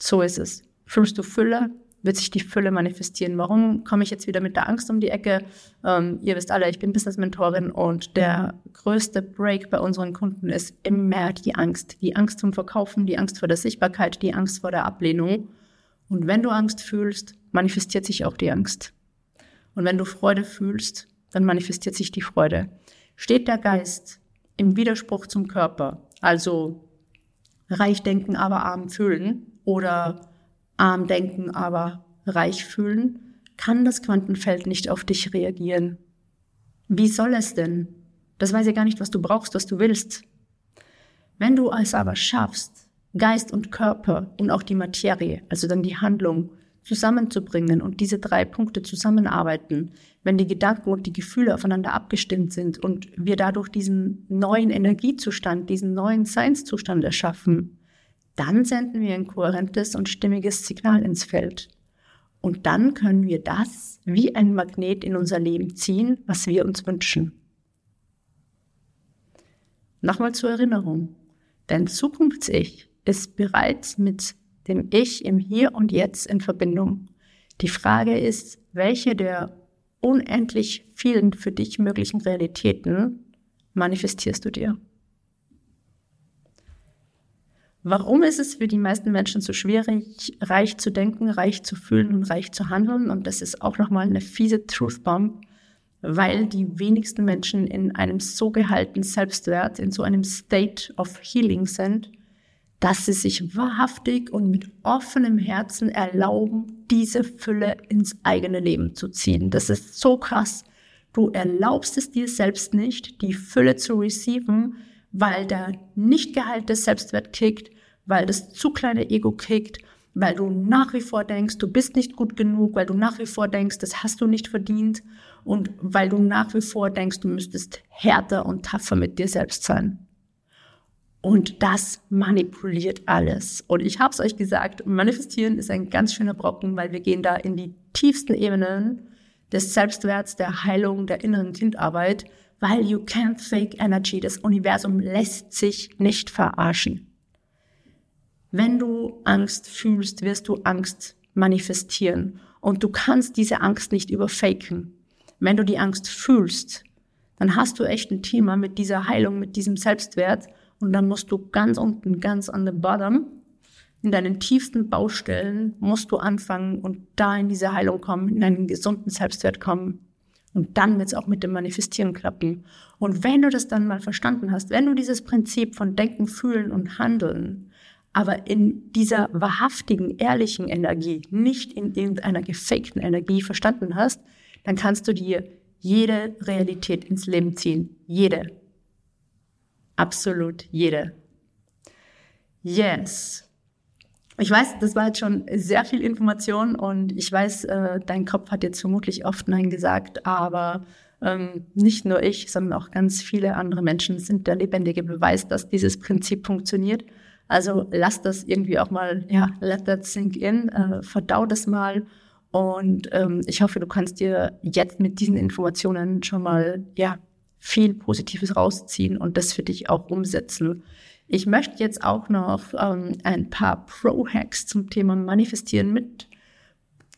So ist es. Fühlst du Fülle, wird sich die Fülle manifestieren. Warum komme ich jetzt wieder mit der Angst um die Ecke? Ähm, ihr wisst alle, ich bin Business-Mentorin und der größte Break bei unseren Kunden ist immer die Angst. Die Angst zum Verkaufen, die Angst vor der Sichtbarkeit, die Angst vor der Ablehnung. Und wenn du Angst fühlst, manifestiert sich auch die Angst. Und wenn du Freude fühlst, dann manifestiert sich die Freude. Steht der Geist im Widerspruch zum Körper. Also reich denken, aber arm fühlen oder arm denken, aber reich fühlen, kann das Quantenfeld nicht auf dich reagieren. Wie soll es denn? Das weiß ja gar nicht, was du brauchst, was du willst. Wenn du es aber schaffst, Geist und Körper und auch die Materie, also dann die Handlung, zusammenzubringen und diese drei Punkte zusammenarbeiten, wenn die Gedanken und die Gefühle aufeinander abgestimmt sind und wir dadurch diesen neuen Energiezustand, diesen neuen Seinszustand erschaffen, dann senden wir ein kohärentes und stimmiges Signal ins Feld. Und dann können wir das wie ein Magnet in unser Leben ziehen, was wir uns wünschen. Nochmal zur Erinnerung. Dein Zukunfts-Ich ist bereits mit dem Ich im Hier und Jetzt in Verbindung. Die Frage ist, welche der unendlich vielen für dich möglichen Realitäten manifestierst du dir? Warum ist es für die meisten Menschen so schwierig, reich zu denken, reich zu fühlen und reich zu handeln? Und das ist auch nochmal eine fiese Truth Bomb, weil die wenigsten Menschen in einem so gehaltenen Selbstwert, in so einem State of Healing sind, dass sie sich wahrhaftig und mit offenem Herzen erlauben, diese Fülle ins eigene Leben zu ziehen. Das ist so krass. Du erlaubst es dir selbst nicht, die Fülle zu receiven, weil der nicht geheilte Selbstwert kickt, weil das zu kleine Ego kickt, weil du nach wie vor denkst, du bist nicht gut genug, weil du nach wie vor denkst, das hast du nicht verdient und weil du nach wie vor denkst, du müsstest härter und tougher mit dir selbst sein. Und das manipuliert alles. Und ich habe es euch gesagt, manifestieren ist ein ganz schöner Brocken, weil wir gehen da in die tiefsten Ebenen des Selbstwerts, der Heilung, der inneren Kindarbeit, weil you can't fake energy. Das Universum lässt sich nicht verarschen. Wenn du Angst fühlst, wirst du Angst manifestieren. Und du kannst diese Angst nicht überfaken. Wenn du die Angst fühlst, dann hast du echt ein Thema mit dieser Heilung, mit diesem Selbstwert und dann musst du ganz unten, ganz an the bottom, in deinen tiefsten Baustellen, musst du anfangen und da in diese Heilung kommen, in einen gesunden Selbstwert kommen. Und dann wird es auch mit dem Manifestieren klappen. Und wenn du das dann mal verstanden hast, wenn du dieses Prinzip von Denken, Fühlen und Handeln, aber in dieser wahrhaftigen, ehrlichen Energie, nicht in irgendeiner gefakten Energie verstanden hast, dann kannst du dir jede Realität ins Leben ziehen. Jede. Absolut jede. Yes. Ich weiß, das war jetzt schon sehr viel Information und ich weiß, äh, dein Kopf hat jetzt vermutlich oft Nein gesagt, aber ähm, nicht nur ich, sondern auch ganz viele andere Menschen sind der lebendige Beweis, dass dieses Prinzip funktioniert. Also lass das irgendwie auch mal, ja, let that sink in, äh, verdau das mal und ähm, ich hoffe, du kannst dir jetzt mit diesen Informationen schon mal, ja, viel Positives rausziehen und das für dich auch umsetzen. Ich möchte jetzt auch noch ähm, ein paar Pro-Hacks zum Thema Manifestieren mit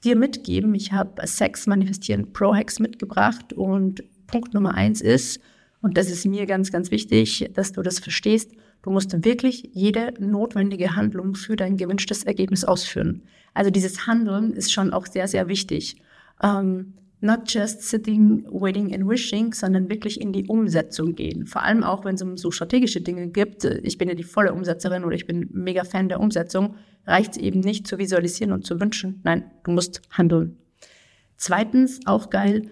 dir mitgeben. Ich habe Sex Manifestieren Pro-Hacks mitgebracht und Punkt Nummer eins ist, und das ist mir ganz, ganz wichtig, dass du das verstehst, du musst wirklich jede notwendige Handlung für dein gewünschtes Ergebnis ausführen. Also dieses Handeln ist schon auch sehr, sehr wichtig. Ähm, not just sitting, waiting and wishing, sondern wirklich in die Umsetzung gehen. Vor allem auch, wenn es um so strategische Dinge gibt. Ich bin ja die volle Umsetzerin oder ich bin mega Fan der Umsetzung. Reicht es eben nicht zu visualisieren und zu wünschen. Nein, du musst handeln. Zweitens, auch geil,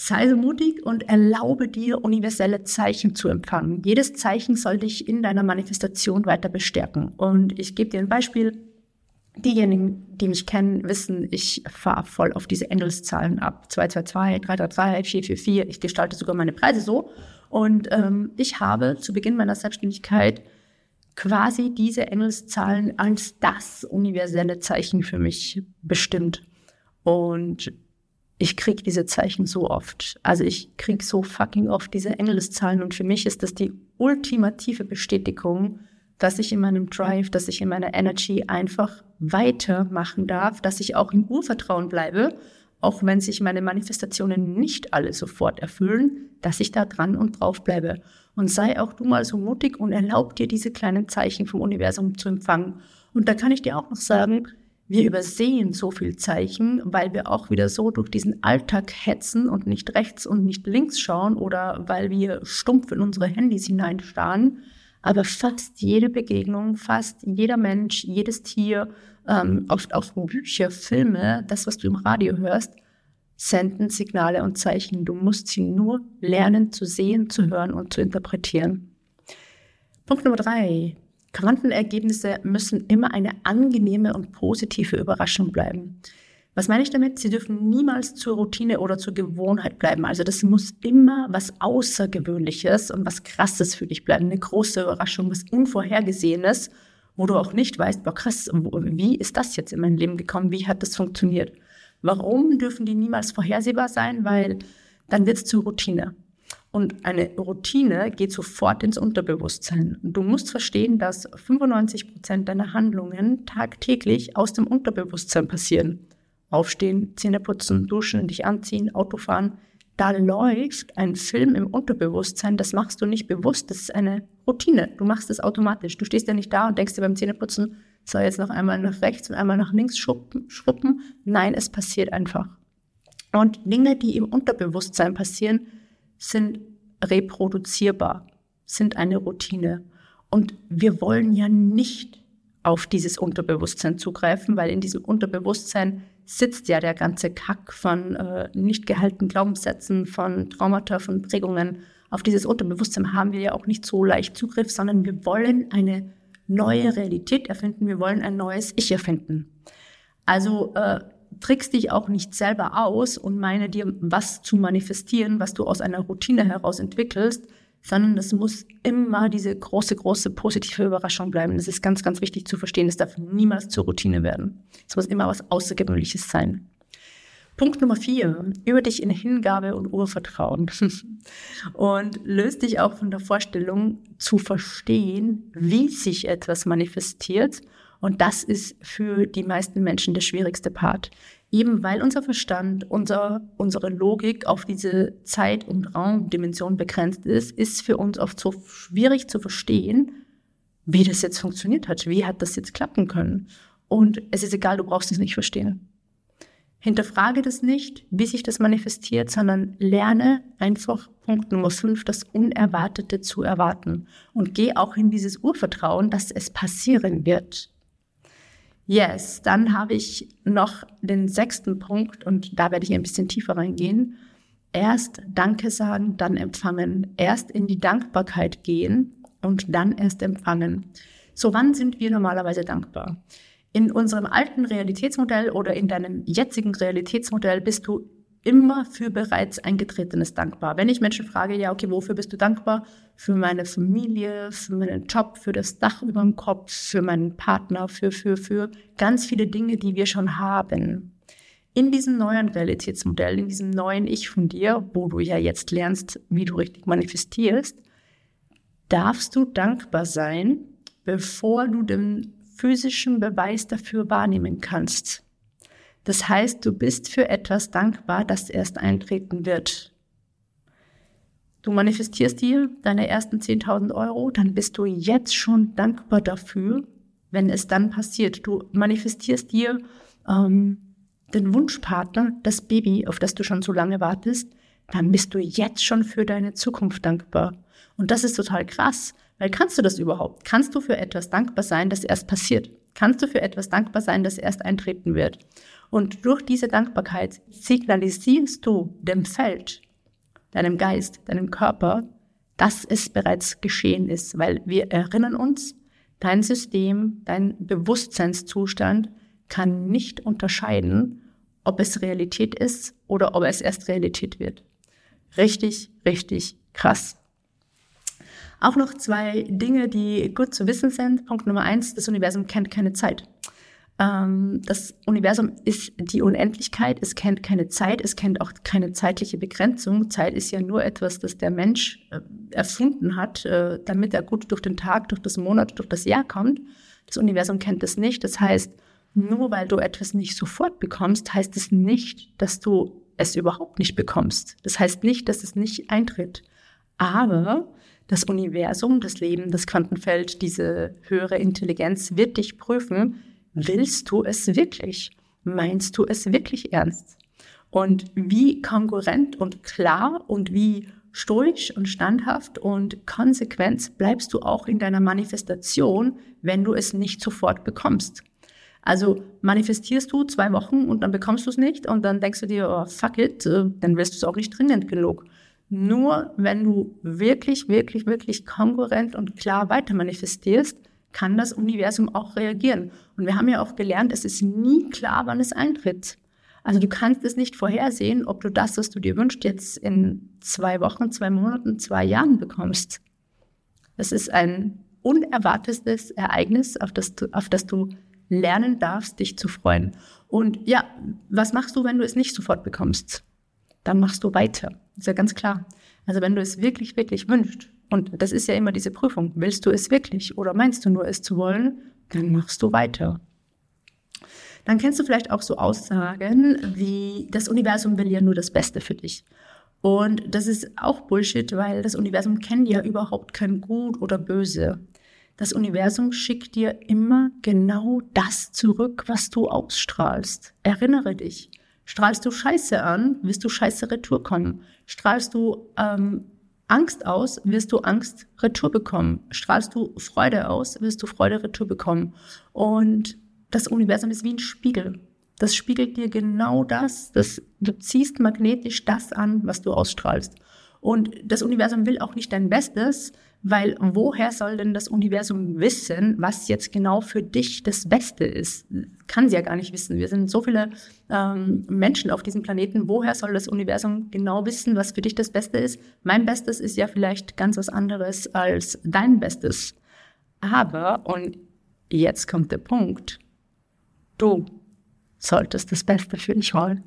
sei so mutig und erlaube dir, universelle Zeichen zu empfangen. Jedes Zeichen soll dich in deiner Manifestation weiter bestärken. Und ich gebe dir ein Beispiel diejenigen, die mich kennen, wissen, ich fahre voll auf diese Engelszahlen ab. 222, 333, 444. Ich gestalte sogar meine Preise so. Und ähm, ich habe zu Beginn meiner Selbstständigkeit quasi diese Engelszahlen als das universelle Zeichen für mich bestimmt. Und ich kriege diese Zeichen so oft. Also ich kriege so fucking oft diese Engelszahlen. Und für mich ist das die ultimative Bestätigung, dass ich in meinem Drive, dass ich in meiner Energy einfach weitermachen darf, dass ich auch im Urvertrauen bleibe, auch wenn sich meine Manifestationen nicht alle sofort erfüllen, dass ich da dran und drauf bleibe. Und sei auch du mal so mutig und erlaub dir diese kleinen Zeichen vom Universum zu empfangen. Und da kann ich dir auch noch sagen, wir übersehen so viel Zeichen, weil wir auch wieder so durch diesen Alltag hetzen und nicht rechts und nicht links schauen oder weil wir stumpf in unsere Handys hineinstarren. Aber fast jede Begegnung, fast jeder Mensch, jedes Tier, ähm, auch, Bücher, Filme, das, was du im Radio hörst, senden Signale und Zeichen. Du musst sie nur lernen zu sehen, zu hören und zu interpretieren. Punkt Nummer drei. Quantenergebnisse müssen immer eine angenehme und positive Überraschung bleiben. Was meine ich damit? Sie dürfen niemals zur Routine oder zur Gewohnheit bleiben. Also das muss immer was Außergewöhnliches und was Krasses für dich bleiben. Eine große Überraschung, was Unvorhergesehenes, wo du auch nicht weißt, boah krass, wie ist das jetzt in mein Leben gekommen? Wie hat das funktioniert? Warum dürfen die niemals vorhersehbar sein? Weil dann wird es zur Routine. Und eine Routine geht sofort ins Unterbewusstsein. Du musst verstehen, dass 95 Prozent deiner Handlungen tagtäglich aus dem Unterbewusstsein passieren. Aufstehen, Zähne putzen, duschen, dich anziehen, Auto fahren. Da läuft ein Film im Unterbewusstsein, das machst du nicht bewusst, das ist eine Routine. Du machst es automatisch. Du stehst ja nicht da und denkst dir beim Zähneputzen, soll jetzt noch einmal nach rechts und einmal nach links schruppen. Nein, es passiert einfach. Und Dinge, die im Unterbewusstsein passieren, sind reproduzierbar, sind eine Routine. Und wir wollen ja nicht auf dieses Unterbewusstsein zugreifen, weil in diesem Unterbewusstsein sitzt ja der ganze Kack von äh, nicht gehaltenen Glaubenssätzen, von Traumata, von Prägungen. Auf dieses Unterbewusstsein haben wir ja auch nicht so leicht Zugriff, sondern wir wollen eine neue Realität erfinden, wir wollen ein neues Ich erfinden. Also äh, trickst dich auch nicht selber aus und meine dir was zu manifestieren, was du aus einer Routine heraus entwickelst, sondern das muss immer diese große, große positive Überraschung bleiben. Das ist ganz, ganz wichtig zu verstehen. Es darf niemals zur Routine werden. Es muss immer was Außergewöhnliches sein. Punkt Nummer vier, über dich in Hingabe und Urvertrauen. und löst dich auch von der Vorstellung zu verstehen, wie sich etwas manifestiert und das ist für die meisten Menschen der schwierigste Part. Eben weil unser Verstand, unser, unsere Logik auf diese Zeit- und Raumdimension begrenzt ist, ist für uns oft so schwierig zu verstehen, wie das jetzt funktioniert hat. Wie hat das jetzt klappen können? Und es ist egal, du brauchst es nicht verstehen. Hinterfrage das nicht, wie sich das manifestiert, sondern lerne einfach Punkt Nummer fünf, das Unerwartete zu erwarten. Und geh auch in dieses Urvertrauen, dass es passieren wird. Yes, dann habe ich noch den sechsten Punkt und da werde ich ein bisschen tiefer reingehen. Erst Danke sagen, dann empfangen. Erst in die Dankbarkeit gehen und dann erst empfangen. So, wann sind wir normalerweise dankbar? In unserem alten Realitätsmodell oder in deinem jetzigen Realitätsmodell bist du immer für bereits eingetretenes dankbar. Wenn ich Menschen frage, ja, okay, wofür bist du dankbar? Für meine Familie, für meinen Job, für das Dach über dem Kopf, für meinen Partner, für, für, für ganz viele Dinge, die wir schon haben. In diesem neuen Realitätsmodell, in diesem neuen Ich von dir, wo du ja jetzt lernst, wie du richtig manifestierst, darfst du dankbar sein, bevor du den physischen Beweis dafür wahrnehmen kannst. Das heißt, du bist für etwas dankbar, das erst eintreten wird. Du manifestierst dir deine ersten 10.000 Euro, dann bist du jetzt schon dankbar dafür, wenn es dann passiert. Du manifestierst dir ähm, den Wunschpartner, das Baby, auf das du schon so lange wartest, dann bist du jetzt schon für deine Zukunft dankbar. Und das ist total krass, weil kannst du das überhaupt? Kannst du für etwas dankbar sein, das erst passiert? Kannst du für etwas dankbar sein, das erst eintreten wird? Und durch diese Dankbarkeit signalisierst du dem Feld, deinem Geist, deinem Körper, dass es bereits geschehen ist, weil wir erinnern uns, dein System, dein Bewusstseinszustand kann nicht unterscheiden, ob es Realität ist oder ob es erst Realität wird. Richtig, richtig krass. Auch noch zwei Dinge, die gut zu wissen sind. Punkt Nummer eins, das Universum kennt keine Zeit. Ähm, das Universum ist die Unendlichkeit, es kennt keine Zeit, es kennt auch keine zeitliche Begrenzung. Zeit ist ja nur etwas, das der Mensch äh, erfunden hat, äh, damit er gut durch den Tag, durch das Monat, durch das Jahr kommt. Das Universum kennt das nicht. Das heißt, nur weil du etwas nicht sofort bekommst, heißt es nicht, dass du es überhaupt nicht bekommst. Das heißt nicht, dass es nicht eintritt. Aber das Universum, das Leben, das Quantenfeld, diese höhere Intelligenz wird dich prüfen, willst du es wirklich? Meinst du es wirklich ernst? Und wie konkurrent und klar und wie stoisch und standhaft und konsequent bleibst du auch in deiner Manifestation, wenn du es nicht sofort bekommst. Also manifestierst du zwei Wochen und dann bekommst du es nicht und dann denkst du dir, oh, fuck it, äh, dann wirst du es auch nicht dringend genug. Nur wenn du wirklich, wirklich, wirklich konkurrent und klar weiter manifestierst, kann das Universum auch reagieren. Und wir haben ja auch gelernt, es ist nie klar, wann es eintritt. Also du kannst es nicht vorhersehen, ob du das, was du dir wünschst, jetzt in zwei Wochen, zwei Monaten, zwei Jahren bekommst. Das ist ein unerwartetes Ereignis, auf das du, auf das du lernen darfst, dich zu freuen. Und ja, was machst du, wenn du es nicht sofort bekommst? Dann machst du weiter. Ist ja ganz klar. Also wenn du es wirklich, wirklich wünschst, und das ist ja immer diese Prüfung, willst du es wirklich oder meinst du nur es zu wollen, dann machst du weiter. Dann kennst du vielleicht auch so Aussagen wie, das Universum will ja nur das Beste für dich. Und das ist auch Bullshit, weil das Universum kennt ja überhaupt kein Gut oder Böse. Das Universum schickt dir immer genau das zurück, was du ausstrahlst. Erinnere dich. Strahlst du Scheiße an, wirst du Scheiße retour kommen. Strahlst du ähm, Angst aus, wirst du Angst retour bekommen. Strahlst du Freude aus, wirst du Freude retour bekommen. Und das Universum ist wie ein Spiegel. Das spiegelt dir genau das. das. Du ziehst magnetisch das an, was du ausstrahlst. Und das Universum will auch nicht dein Bestes, weil woher soll denn das Universum wissen, was jetzt genau für dich das Beste ist? Kann sie ja gar nicht wissen. Wir sind so viele ähm, Menschen auf diesem Planeten. Woher soll das Universum genau wissen, was für dich das Beste ist? Mein Bestes ist ja vielleicht ganz was anderes als dein Bestes. Aber, und jetzt kommt der Punkt, du solltest das Beste für dich wollen.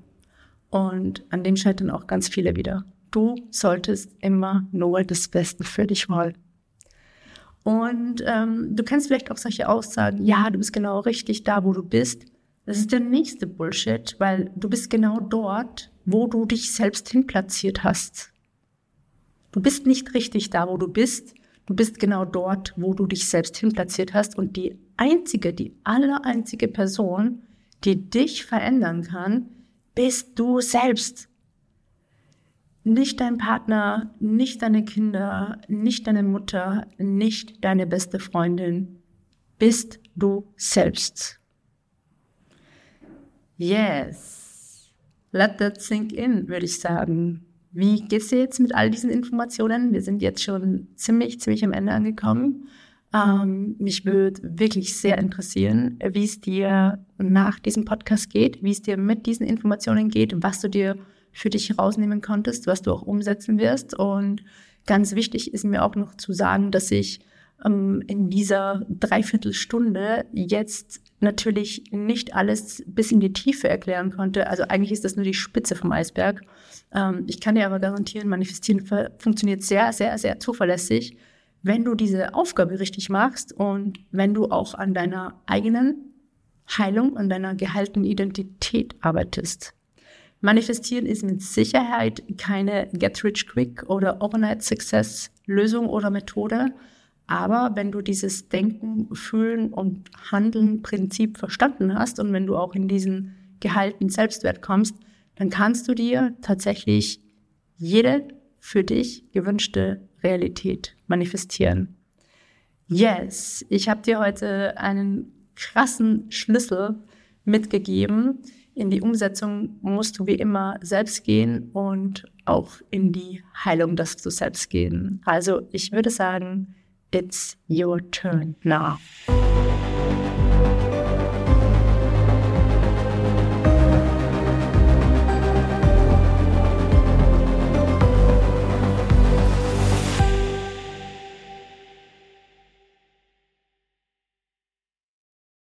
Und an dem scheitern auch ganz viele wieder. Du solltest immer nur das Beste für dich wollen. Und ähm, du kennst vielleicht auch solche Aussagen, ja, du bist genau richtig da, wo du bist. Das ist der nächste Bullshit, weil du bist genau dort, wo du dich selbst hinplatziert hast. Du bist nicht richtig da, wo du bist. Du bist genau dort, wo du dich selbst hinplatziert hast. Und die einzige, die aller einzige Person, die dich verändern kann, bist du selbst. Nicht dein Partner, nicht deine Kinder, nicht deine Mutter, nicht deine beste Freundin, bist du selbst. Yes. Let that sink in, würde ich sagen. Wie geht's dir jetzt mit all diesen Informationen? Wir sind jetzt schon ziemlich, ziemlich am Ende angekommen. Ähm, mich würde wirklich sehr interessieren, wie es dir nach diesem Podcast geht, wie es dir mit diesen Informationen geht, was du dir für dich herausnehmen konntest, was du auch umsetzen wirst. Und ganz wichtig ist mir auch noch zu sagen, dass ich ähm, in dieser Dreiviertelstunde jetzt natürlich nicht alles bis in die Tiefe erklären konnte. Also eigentlich ist das nur die Spitze vom Eisberg. Ähm, ich kann dir aber garantieren, Manifestieren funktioniert sehr, sehr, sehr zuverlässig, wenn du diese Aufgabe richtig machst und wenn du auch an deiner eigenen Heilung, an deiner gehaltenen Identität arbeitest. Manifestieren ist mit Sicherheit keine Get-Rich-Quick oder Overnight-Success-Lösung oder Methode. Aber wenn du dieses Denken, Fühlen und Handeln-Prinzip verstanden hast und wenn du auch in diesen gehaltenen Selbstwert kommst, dann kannst du dir tatsächlich jede für dich gewünschte Realität manifestieren. Yes, ich habe dir heute einen krassen Schlüssel mitgegeben, in die Umsetzung musst du wie immer selbst gehen und auch in die Heilung darfst du selbst gehen. Also ich würde sagen, it's your turn now.